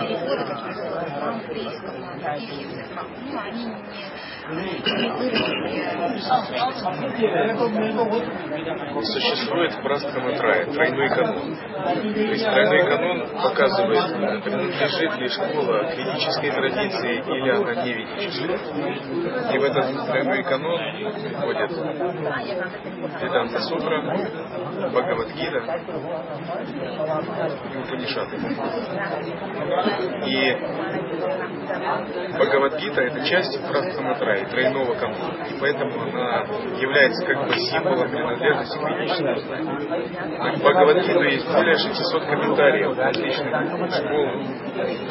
Переходы какие-то английского, таких языках, ну, они не Существует в Прастхаматрае тройной канон. То есть тройной канон показывает, принадлежит ли школа к ведической традиции или она не ведическая. И в этот тройной канон входят Веданта Сутра, Бхагавадгита и Упанишаты. И Бхагавадгита это часть Прастхаматрая, тройного канона. И поэтому она является как бы символом принадлежности к ведическому знанию. В Бхагавадгиту есть более 600 комментариев различных школ,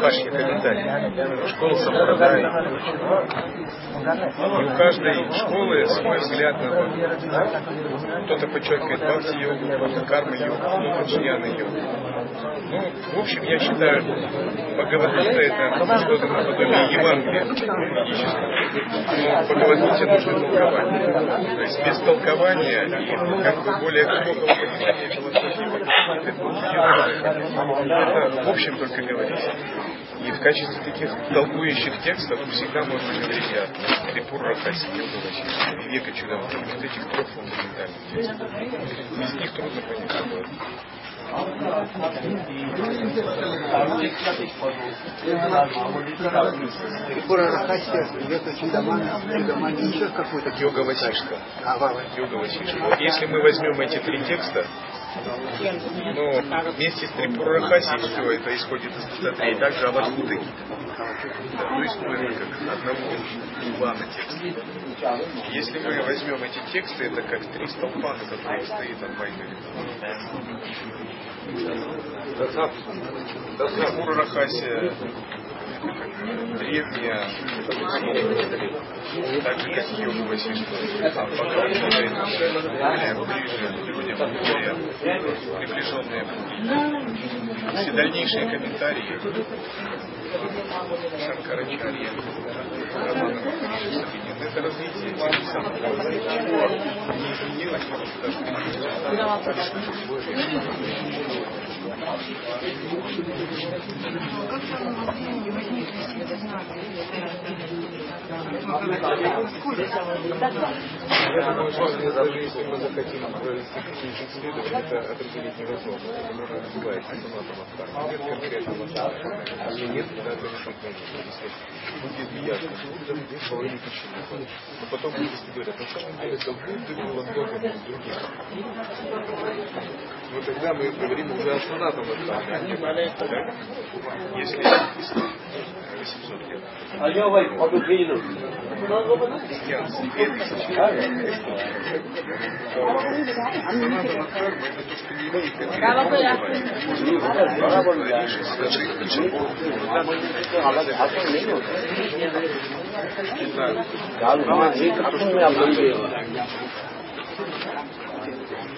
хашья комментариев, школ Сампрадай и у каждой школы свой взгляд на Бога. Кто-то подчеркивает бхакти-йогу, кто-то карма-йогу, кто-то джняна-йогу. Ну, в общем, я считаю, Бхагавадгита это что-то наподобие Евангелия Но Бхагавадгите нужно толкование. То есть без толкования и как бы более глубокого понимания философии это в общем только говорить. И в качестве таких толкующих текстов всегда можно говорить о Трипура Хаси, Йога Века Чудовых, вот этих трех фундаментальных текстов. Без них трудно понять Трипура Рахасия, Века Чудамана, Чудамана, еще какой-то. Йога Васишка. Йога Васишка. Если мы возьмем эти три текста, но вместе с Трипурахаси все это исходит из Дататреи, также Авадхуты. Да, то есть мы как одного плана текста. Если мы возьмем эти тексты, это как три столпа, на которых стоит Адвайта Трипура Рахасия древняя, так же, как и йога Васишка, а показывает людям более приближенные. Все дальнейшие комментарии. Шанкарачарья, Романа это развитие ничего не изменилось, даже как самовоззрение возникнет, если это мы захотим провести какие-то исследования, это определить невозможно. Это можно называть автоматом Астарта. Нет конкретного Астарта. И нет даже. Будет ясно, что здесь половина почему. Но потом буддисты говорят, на до Будды было много других. Вот тогда мы говорим уже о санатом Астарта. Если 800 лет. А я вам обыкновенно. Христианство.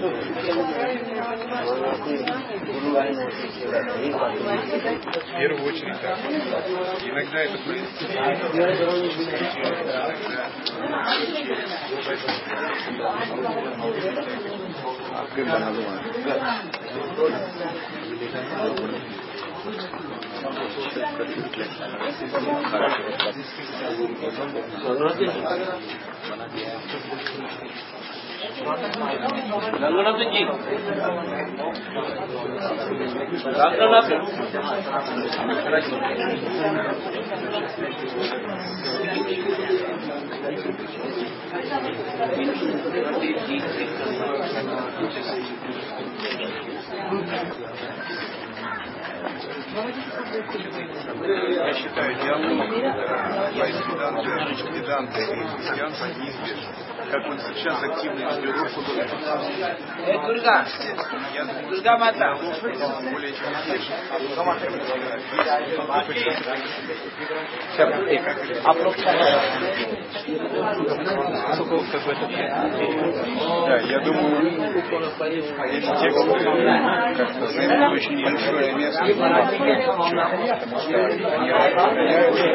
В первую очередь, да. Иногда это А с кем она думает? रंगनाथ जी रंगनाथ Я считаю, диалог Вайс Веданты, Веданты и христианство неизбежен. как он сейчас активно ведет Дурга. Дурга Мата. чем Да, я думаю, эти тексты как-то займут очень большое место потому что они распространяются, и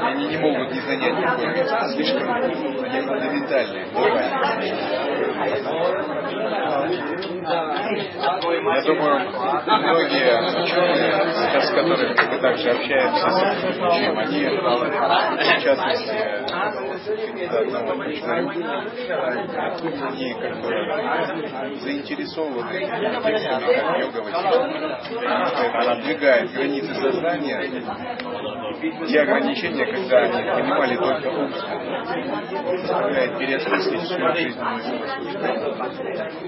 они не могут не занять такое место. Слишком они фундаментальные. 哎呀！Я думаю, многие ученые, с которыми мы также общаемся случаем, они, в частности, одного они как бы заинтересованы текстами как йога Она отдвигает границы сознания, те ограничения, когда они понимали только ум, заставляет переосмыслить всю философию.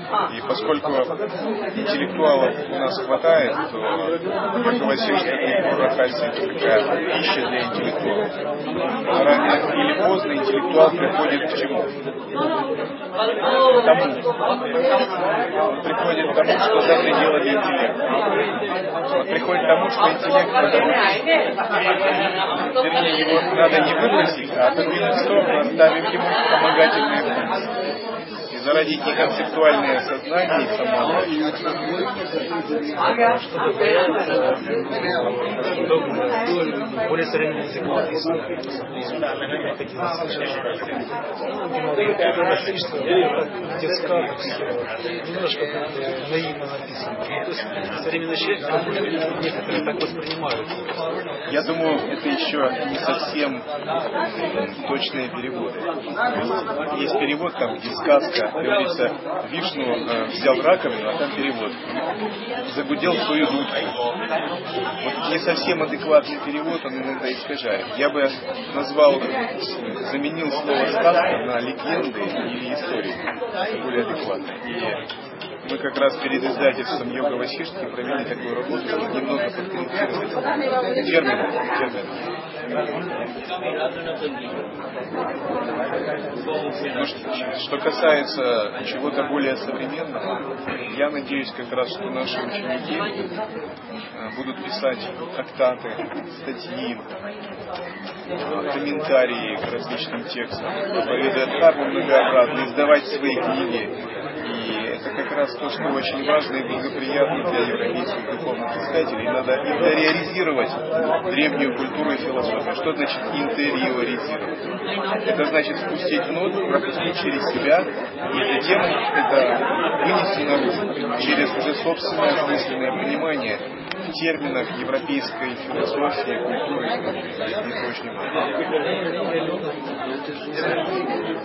И поскольку интеллектуалов у нас хватает, то Васильевская Прохаси это такая пища для интеллектуалов. Рано или поздно интеллектуал приходит к чему? К тому. Он приходит к тому, что за пределами интеллекта. Он приходит к тому, что интеллект вернее, его надо не выбросить, а отодвинуть в сторону, оставив ему вспомогательные функции зародить неконцептуальное сознание и более современный язык немножко наивно написано. То есть современный человек некоторые так воспринимают. Я думаю, это еще не совсем точные переводы. Есть перевод там, где сказка, говорится, Вишну э, взял раковину, а там перевод. Загудел свою дудку. Вот не совсем адекватный перевод, он иногда искажает. Я бы назвал, заменил слово сказка на легенды или истории. Более адекватно. И мы как раз перед издательством Йога Васишки провели такую работу, чтобы немного подкорректировать термины. термины. Что, касается чего-то более современного, я надеюсь как раз, что наши ученики э, будут писать трактаты, статьи, комментарии к различным текстам, проповедуя дхарму многообразно, издавать свои книги, это как раз то, что очень важно и благоприятно для европейских духовных искателей. Надо интериоризировать древнюю культуру и философию. Что значит интериоризировать? Это значит спустить внутрь, пропустить через себя, и затем это вынести наружу через уже собственное осмысленное понимание терминах европейской философии, культуры и прочего.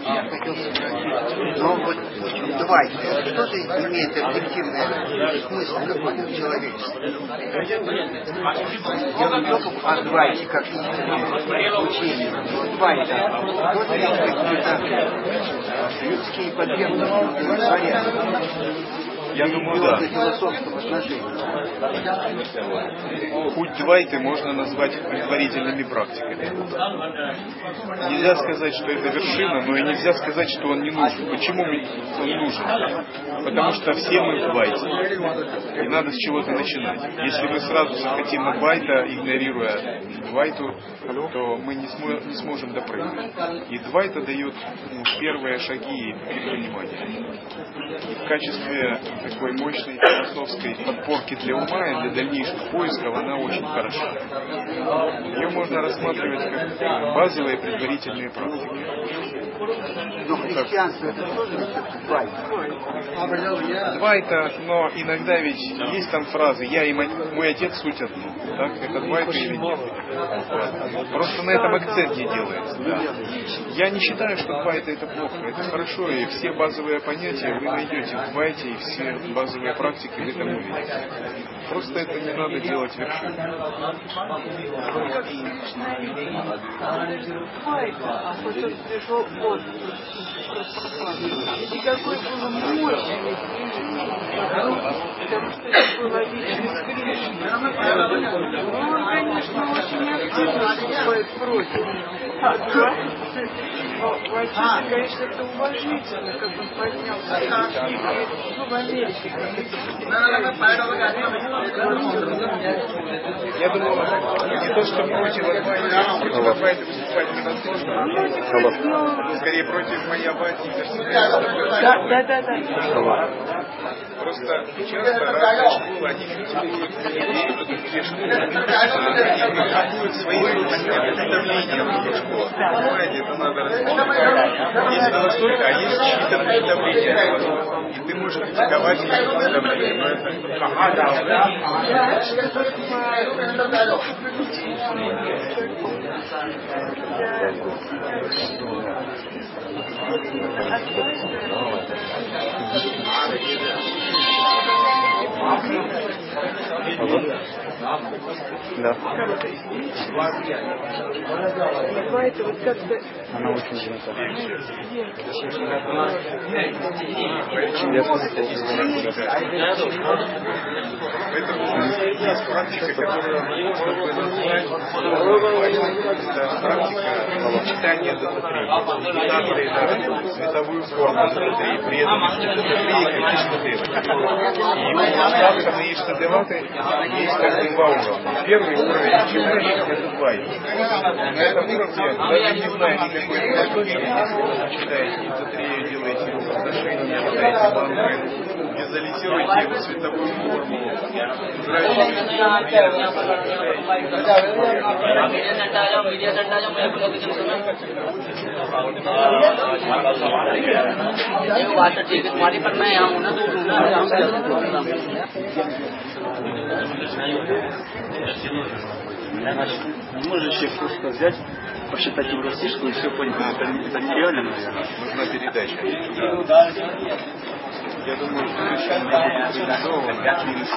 Я хотел спросить, но вот давайте, что же имеет объективный смысл какой-то человеческий? Дело не только о Двайте, как учение, но Двайта. Вот есть какие-то людские потребности. Я думаю, да. Путь Двайты можно назвать предварительными практиками. Нельзя сказать, что это вершина, но и нельзя сказать, что он не нужен. Почему он нужен? Потому что все мы в Двайте. И надо с чего-то начинать. Если мы сразу захотим Двайта, игнорируя Двайту, то мы не, смо- не сможем допрыгнуть. И Двайта дает первые шаги предпринимания. И в качестве такой мощной философской подпорки для ума и для дальнейших поисков она очень хороша. Ее можно рассматривать как базовые предварительные практики. Но христианство это тоже Двайта. Двайта, но иногда ведь есть там фразы «я и мой отец суть одно». Так? Это Двайта или нет? Просто на этом акцент не делается. Да. Я не считаю, что Двайта это плохо. Это хорошо, и все базовые понятия вы найдете в Двайте, и все базовые практики в этом увидите. Просто это не надо делать мощный потому что это было. Он, конечно, очень активно выступает против. Вообще, конечно, это уважительно, как он поднялся. Ну, в Америке, как Я думаю, не то, что против Адвайта, против Адвайта выступать невозможно. Скорее против моей Абхати. Да, да, да, да. Просто часто разные школы, они школы, критикуют свои представления в этих школах. Понимаете, это надо различать. Есть настолько, а есть чьи-то представления. И ты можешь критиковать их представления, но это Да. 一个 Бывает вот как-то Она очень занята. Есть практика, которую можно было назвать это практика читания дататрии. Дататрии, да, световую форму дататрии, при этом дататрии как Иштадева. И у Садханы Иштадеваты есть как бы два уровня. Первый уровень читания это два. На этом уровне, даже не зная никакой технологии, если вы читаете дататрию, делаете его подношение, читаете мантры, визуализируйте его цветовую форму, ये बात तो ठीक है तुम्हारी पर मैं यहाँ हूँ ना दूर हूँ ना यहाँ से जल्दी Значит, не можешь еще просто взять, посчитать евростишку и все понять. Ну, Это, это нереально, наверное. нужна передача. Я думаю, что это будет реализовано через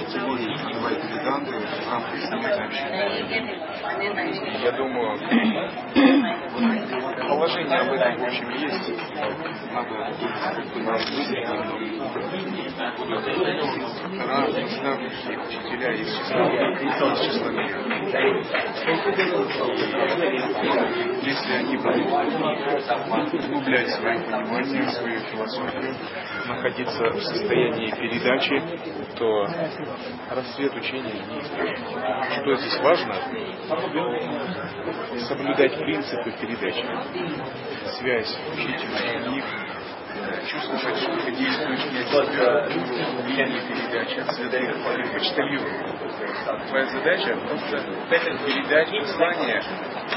учителей Адвайта Веданты в рамках семейного общения. Я думаю, положение об этом в общем есть. Надо Ра, наставники, учителя из числа, из числа. Если они будут углублять свое понимание, свою философию, находиться в состоянии передачи, то рассвет учения неизбежен. Что здесь важно? Соблюдать принципы передачи. Связь учителя и них, чувствовать, что действуешь не от себя, влияние передачи, от святых почтальонов. Твоя задача просто дать передать послание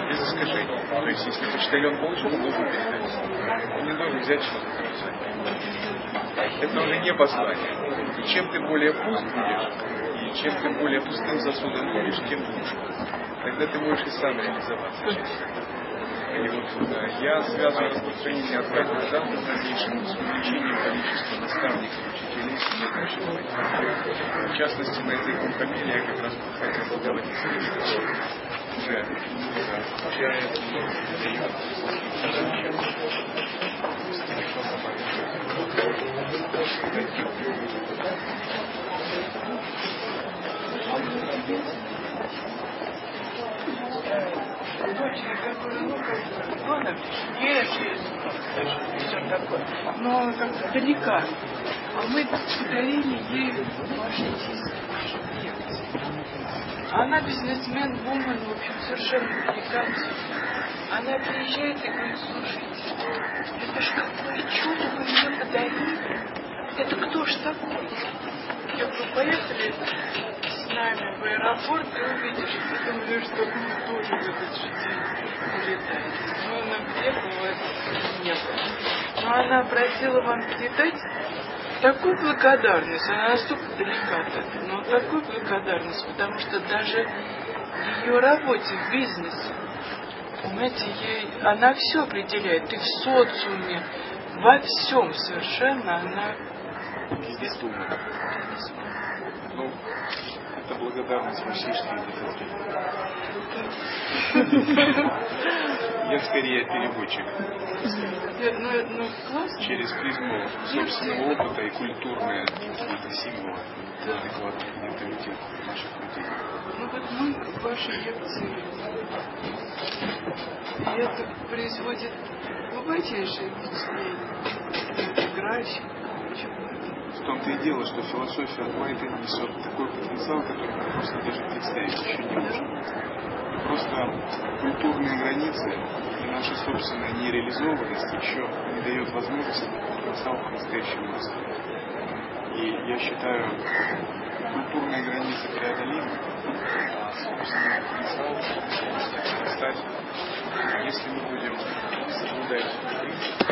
без искажений. То есть, если почтальон получил, он должен передать. Он не должен взять что-то. Это уже не послание. И чем ты более пуст будешь, и чем ты более пустым сосудом будешь, тем лучше. Тогда ты можешь и сам реализоваться и вот э, я связываю распространение отказа данных в дальнейшем с увеличением количества наставников, учителей следующего В частности, на этой компромиле я как раз хотел сделать исследование, уже с ну, все такое, но как-то далека. А мы подарили ей ваши Она бизнесмен, вумен, в общем, совершенно американец. Она приезжает и говорит, слушайте, это ж какое чудо вы мне подарили. Это кто ж такой? Я говорю, поехали с нами в аэропорт и увидишь. И думали, что мы тоже в этот же день улетаете. Но она приехала, этого не было. Но она просила вам передать такую благодарность, она настолько далека но такую благодарность, потому что даже в ее работе, в бизнесе, понимаете, ей, она все определяет, и в социуме, во всем совершенно она Беспомощно. Ну, это благодарность Васишки Я скорее переводчик. Ну, ну, классно. Через призму собственного опыта и культурные какие-то символы. Адекватный менталитет наших людей. Ну вот мы в вашей лекции, и это производит глубочайшее впечатление. Интеграция. В том-то и дело, что философия Адвайта несет такой потенциал, который мы просто даже представить еще не можем. Просто культурные границы и наша собственная нереализованность еще не дает возможности потенциал по-настоящему раскрыть. И я считаю, культурные границы преодолимы, а собственный потенциал стать, если мы будем соблюдать принцип,